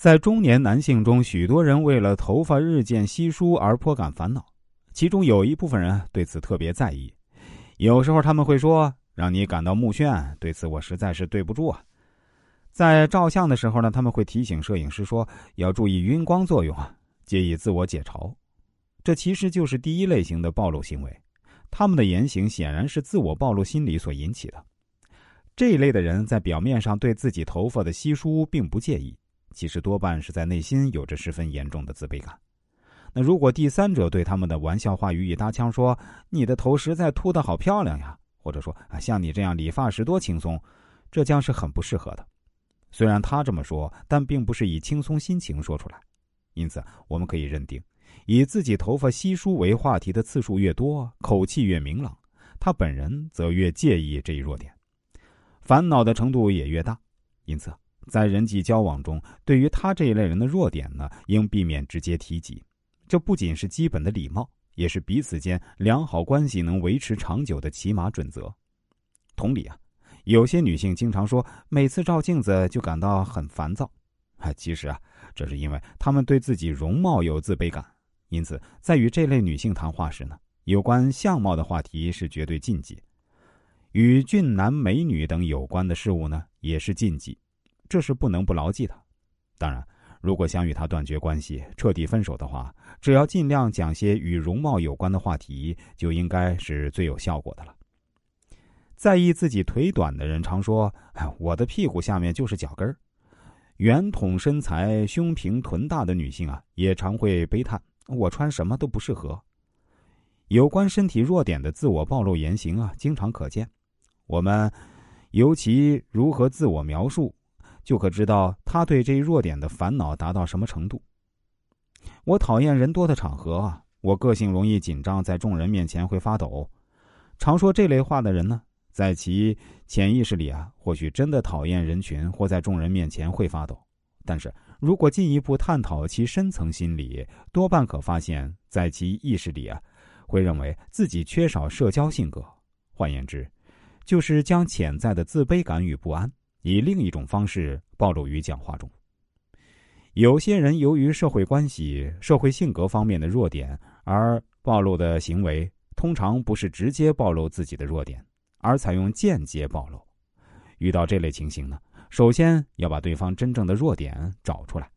在中年男性中，许多人为了头发日渐稀疏而颇感烦恼，其中有一部分人对此特别在意。有时候他们会说：“让你感到目眩，对此我实在是对不住啊。”在照相的时候呢，他们会提醒摄影师说：“要注意晕光作用啊，借以自我解嘲。”这其实就是第一类型的暴露行为。他们的言行显然是自我暴露心理所引起的。这一类的人在表面上对自己头发的稀疏并不介意，其实多半是在内心有着十分严重的自卑感。那如果第三者对他们的玩笑话予以搭腔，说“你的头实在秃得好漂亮呀”，或者说“啊，像你这样理发时多轻松”，这将是很不适合的。虽然他这么说，但并不是以轻松心情说出来。因此，我们可以认定。以自己头发稀疏为话题的次数越多，口气越明朗，他本人则越介意这一弱点，烦恼的程度也越大。因此，在人际交往中，对于他这一类人的弱点呢，应避免直接提及。这不仅是基本的礼貌，也是彼此间良好关系能维持长久的起码准则。同理啊，有些女性经常说，每次照镜子就感到很烦躁。啊，其实啊，这是因为她们对自己容貌有自卑感。因此，在与这类女性谈话时呢，有关相貌的话题是绝对禁忌；与俊男美女等有关的事物呢，也是禁忌。这是不能不牢记的。当然，如果想与他断绝关系、彻底分手的话，只要尽量讲些与容貌有关的话题，就应该是最有效果的了。在意自己腿短的人常说：“我的屁股下面就是脚跟儿。”圆筒身材、胸平臀大的女性啊，也常会悲叹。我穿什么都不适合。有关身体弱点的自我暴露言行啊，经常可见。我们尤其如何自我描述，就可知道他对这一弱点的烦恼达到什么程度。我讨厌人多的场合啊，我个性容易紧张，在众人面前会发抖。常说这类话的人呢，在其潜意识里啊，或许真的讨厌人群，或在众人面前会发抖，但是。如果进一步探讨其深层心理，多半可发现，在其意识里啊，会认为自己缺少社交性格。换言之，就是将潜在的自卑感与不安，以另一种方式暴露于讲话中。有些人由于社会关系、社会性格方面的弱点而暴露的行为，通常不是直接暴露自己的弱点，而采用间接暴露。遇到这类情形呢？首先要把对方真正的弱点找出来。